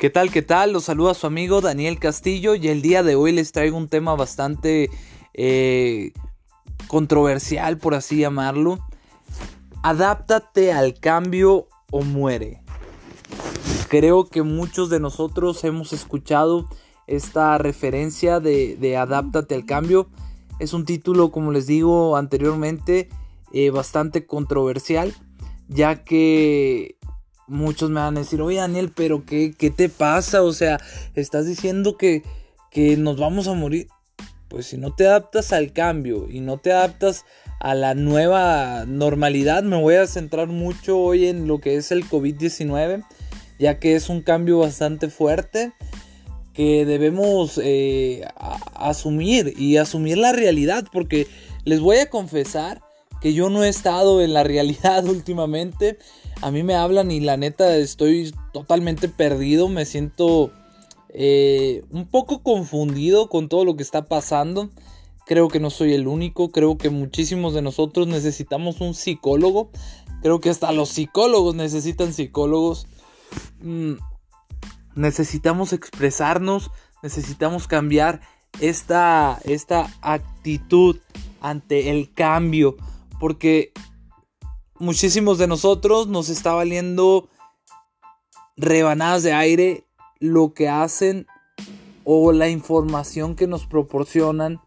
¿Qué tal? ¿Qué tal? Los saluda su amigo Daniel Castillo y el día de hoy les traigo un tema bastante eh, controversial, por así llamarlo. Adáptate al cambio o muere. Creo que muchos de nosotros hemos escuchado esta referencia de, de Adáptate al cambio. Es un título, como les digo anteriormente, eh, bastante controversial, ya que muchos me van a decir, oye Daniel, pero qué, qué te pasa? O sea, estás diciendo que, que nos vamos a morir. Pues si no te adaptas al cambio y no te adaptas a la nueva normalidad, me voy a centrar mucho hoy en lo que es el COVID-19, ya que es un cambio bastante fuerte que debemos eh, asumir y asumir la realidad, porque les voy a confesar que yo no he estado en la realidad últimamente. A mí me hablan y la neta estoy totalmente perdido, me siento eh, un poco confundido con todo lo que está pasando. Creo que no soy el único, creo que muchísimos de nosotros necesitamos un psicólogo. Creo que hasta los psicólogos necesitan psicólogos. Mm, necesitamos expresarnos, necesitamos cambiar esta, esta actitud ante el cambio, porque muchísimos de nosotros nos está valiendo rebanadas de aire lo que hacen o la información que nos proporcionan.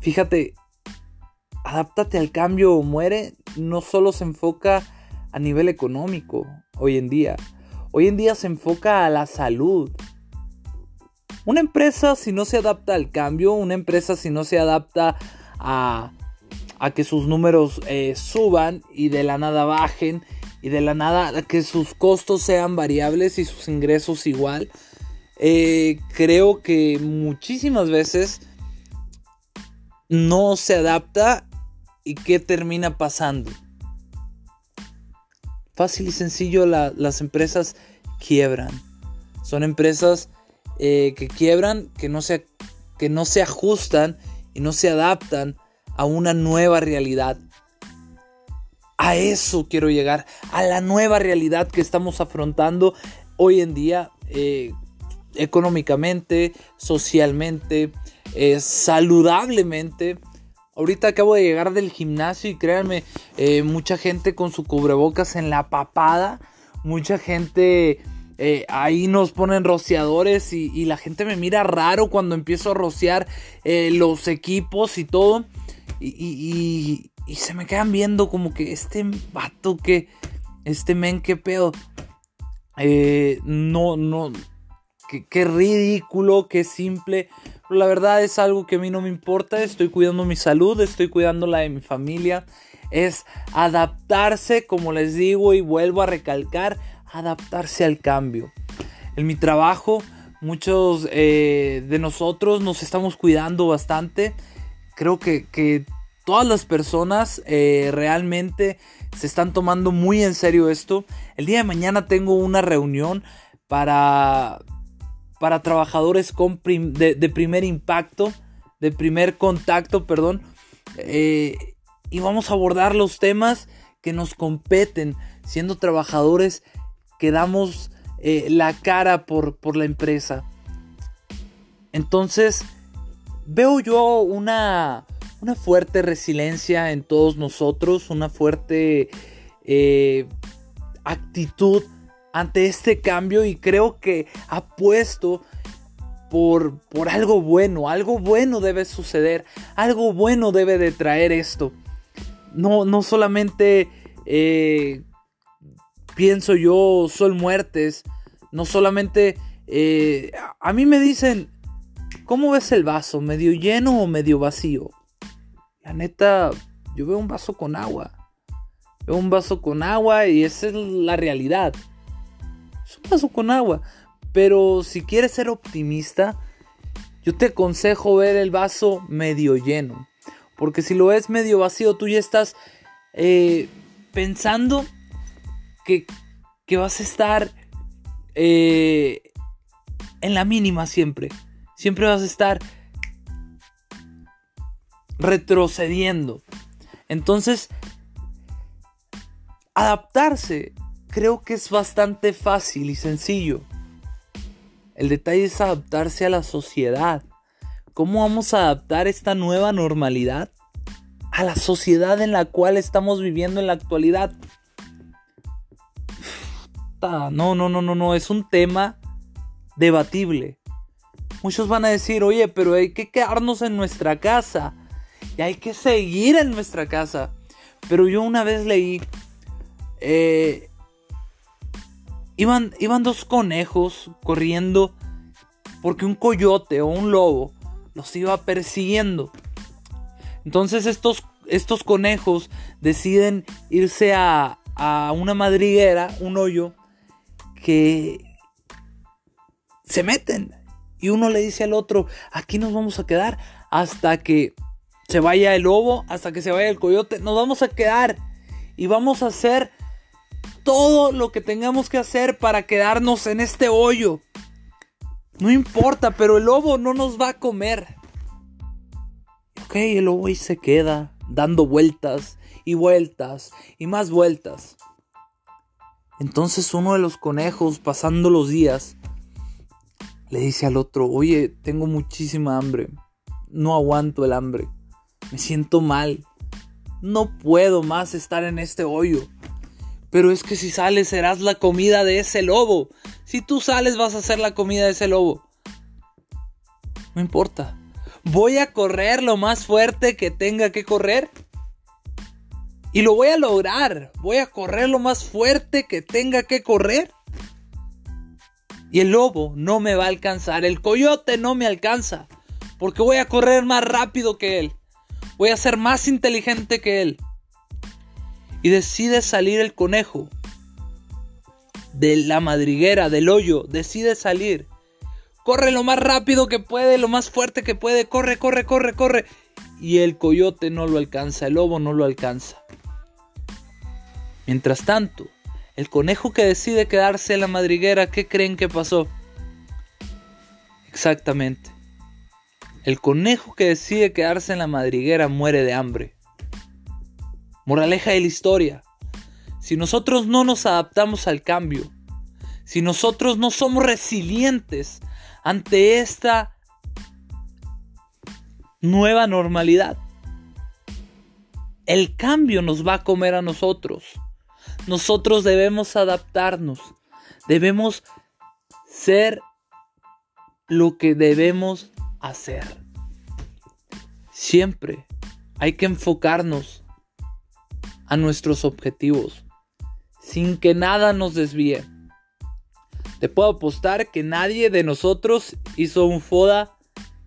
Fíjate, adáptate al cambio o muere no solo se enfoca a nivel económico hoy en día. Hoy en día se enfoca a la salud. Una empresa si no se adapta al cambio, una empresa si no se adapta a a que sus números eh, suban y de la nada bajen y de la nada que sus costos sean variables y sus ingresos igual. Eh, creo que muchísimas veces no se adapta y qué termina pasando. Fácil y sencillo, las empresas quiebran. Son empresas eh, que quiebran, que no, se, que no se ajustan y no se adaptan a una nueva realidad. A eso quiero llegar, a la nueva realidad que estamos afrontando hoy en día, eh, económicamente, socialmente, eh, saludablemente. Ahorita acabo de llegar del gimnasio y créanme, eh, mucha gente con su cubrebocas en la papada, mucha gente ahí nos ponen rociadores y, la gente me mira raro cuando empiezo a rociar los equipos y todo. Y, se me quedan viendo como que este vato que, este men, qué pedo. Eh, no, no, qué, ridículo, qué simple. Pero la verdad es algo que a mí no me importa. Estoy cuidando mi salud, estoy cuidando la de mi familia. Es adaptarse, como les digo y vuelvo a recalcar, adaptarse al cambio. En mi trabajo, muchos eh, de nosotros nos estamos cuidando bastante creo que, todas las personas eh, realmente se están tomando muy en serio esto. El día de mañana tengo una reunión para, para trabajadores de, primer impacto, de primer contacto, perdón. Eh, y vamos a abordar los temas que nos competen, siendo trabajadores que damos eh, la cara por, por la empresa. Entonces, veo yo una, una fuerte resiliencia en todos nosotros, una fuerte eh, actitud ante este cambio y creo que apuesto por, por algo bueno, algo bueno debe suceder, algo bueno debe de traer esto. No, no solamente eh, pienso yo, son muertes, no solamente... Eh, a mí me dicen, ¿Cómo ves el vaso? ¿Medio lleno o medio vacío? La neta, yo veo un vaso con agua. Veo un vaso con agua y esa es la realidad. Es un vaso con agua. Pero si quieres ser optimista, yo te aconsejo ver el vaso medio lleno. Porque si lo ves medio vacío, tú ya estás eh, pensando que, vas a estar eh, en la mínima siempre. Siempre vas a estar retrocediendo. Entonces, adaptarse creo que es bastante fácil y sencillo. El detalle es adaptarse a la sociedad. ¿Cómo vamos a adaptar esta nueva normalidad a la sociedad en la cual estamos viviendo en la actualidad? No, no, no, no, no, es un tema debatible. Muchos van a decir, oye, pero hay que quedarnos en nuestra casa y hay que seguir en nuestra casa. Pero yo una vez leí, eh, iban, iban dos conejos corriendo porque un coyote o un lobo los iba persiguiendo. Entonces estos, estos conejos deciden irse a, a una madriguera, un hoyo, que se meten. Y uno le dice al otro, aquí nos vamos a quedar hasta que se vaya el lobo, hasta que se vaya el coyote. Nos vamos a quedar y vamos a hacer todo lo que tengamos que hacer para quedarnos en este hoyo. No importa, pero el lobo no nos va a comer. Ok, el lobo ahí se queda dando vueltas y vueltas y más vueltas. Entonces uno de los conejos, pasando los días, le dice al otro, oye, tengo muchísima hambre, no aguanto el hambre, me siento mal, no puedo más estar en este hoyo. Pero es que si sales serás la comida de ese lobo. Si tú sales vas a ser la comida de ese lobo. No importa. Voy a correr lo más fuerte que tenga que correr. Y lo voy a lograr. Voy a correr lo más fuerte que tenga que correr. Y el lobo no me va a alcanzar. El coyote no me alcanza. Porque voy a correr más rápido que él. Voy a ser más inteligente que él. Y decide salir el conejo. De la madriguera, del hoyo. Decide salir. Corre lo más rápido que puede, lo más fuerte que puede. Corre, corre, corre, corre. Y el coyote no lo alcanza. El lobo no lo alcanza. Mientras tanto, el conejo que decide quedarse en la madriguera, ¿qué creen que pasó? Exactamente. El conejo que decide quedarse en la madriguera muere de hambre. Moraleja de la historia. Si nosotros no nos adaptamos al cambio, si nosotros no somos resilientes ante esta nueva normalidad, el cambio nos va a comer a nosotros. Nosotros debemos adaptarnos. Debemos ser lo que debemos hacer. Siempre hay que enfocarnos a nuestros objetivos sin que nada nos desvíe. Te puedo apostar que nadie de nosotros hizo un FODA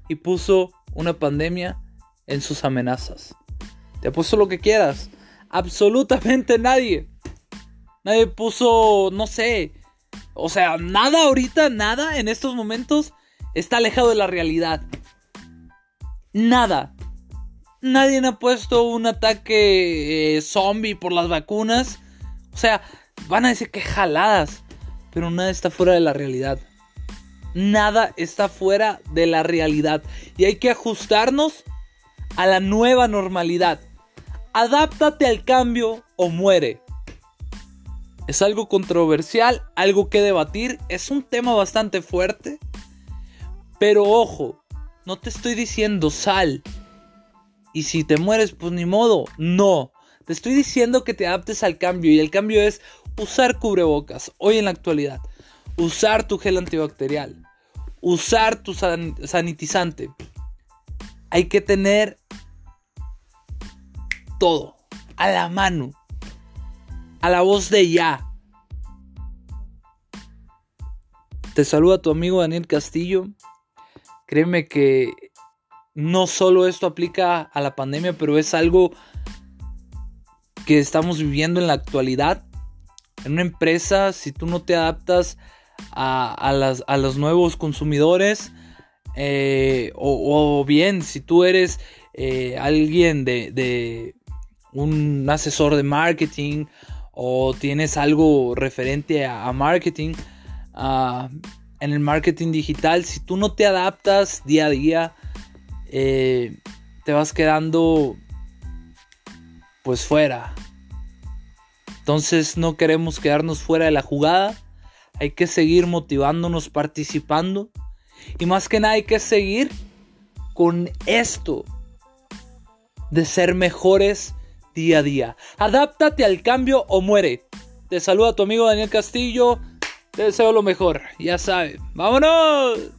y puso una pandemia en sus amenazas. Te apuesto lo que quieras. Absolutamente nadie. Nadie puso, no sé. O sea, nada ahorita, nada en estos momentos está alejado de la realidad. Nada. Nadie ha puesto un ataque eh, zombie por las vacunas. O sea, van a decir que jaladas. Pero nada está fuera de la realidad. Nada está fuera de la realidad. Y hay que ajustarnos a la nueva normalidad. Adáptate al cambio o muere. Es algo controversial, algo que debatir, es un tema bastante fuerte. Pero ojo, no te estoy diciendo sal. Y si te mueres, pues ni modo. No. Te estoy diciendo que te adaptes al cambio. Y el cambio es usar cubrebocas. Hoy en la actualidad. Usar tu gel antibacterial. Usar tu sanitizante. Hay que tener todo a la mano a la voz de ya. Te saluda tu amigo Daniel Castillo. Créeme que no solo esto aplica a la pandemia, pero es algo que estamos viviendo en la actualidad. En una empresa, si tú no te adaptas a, los nuevos consumidores, eh, o, bien si tú eres eh, alguien de un asesor de marketing o tienes algo referente a, marketing, en el marketing digital, si tú no te adaptas día a día, eh, te vas quedando pues fuera. Entonces no queremos quedarnos fuera de la jugada. hay que seguir motivándonos, participando. Y más que nada hay que seguir con esto de ser mejores día a día. Adáptate al cambio o muere. Te saluda tu amigo Daniel Castillo. Te deseo lo mejor. Ya sabes. ¡Vámonos!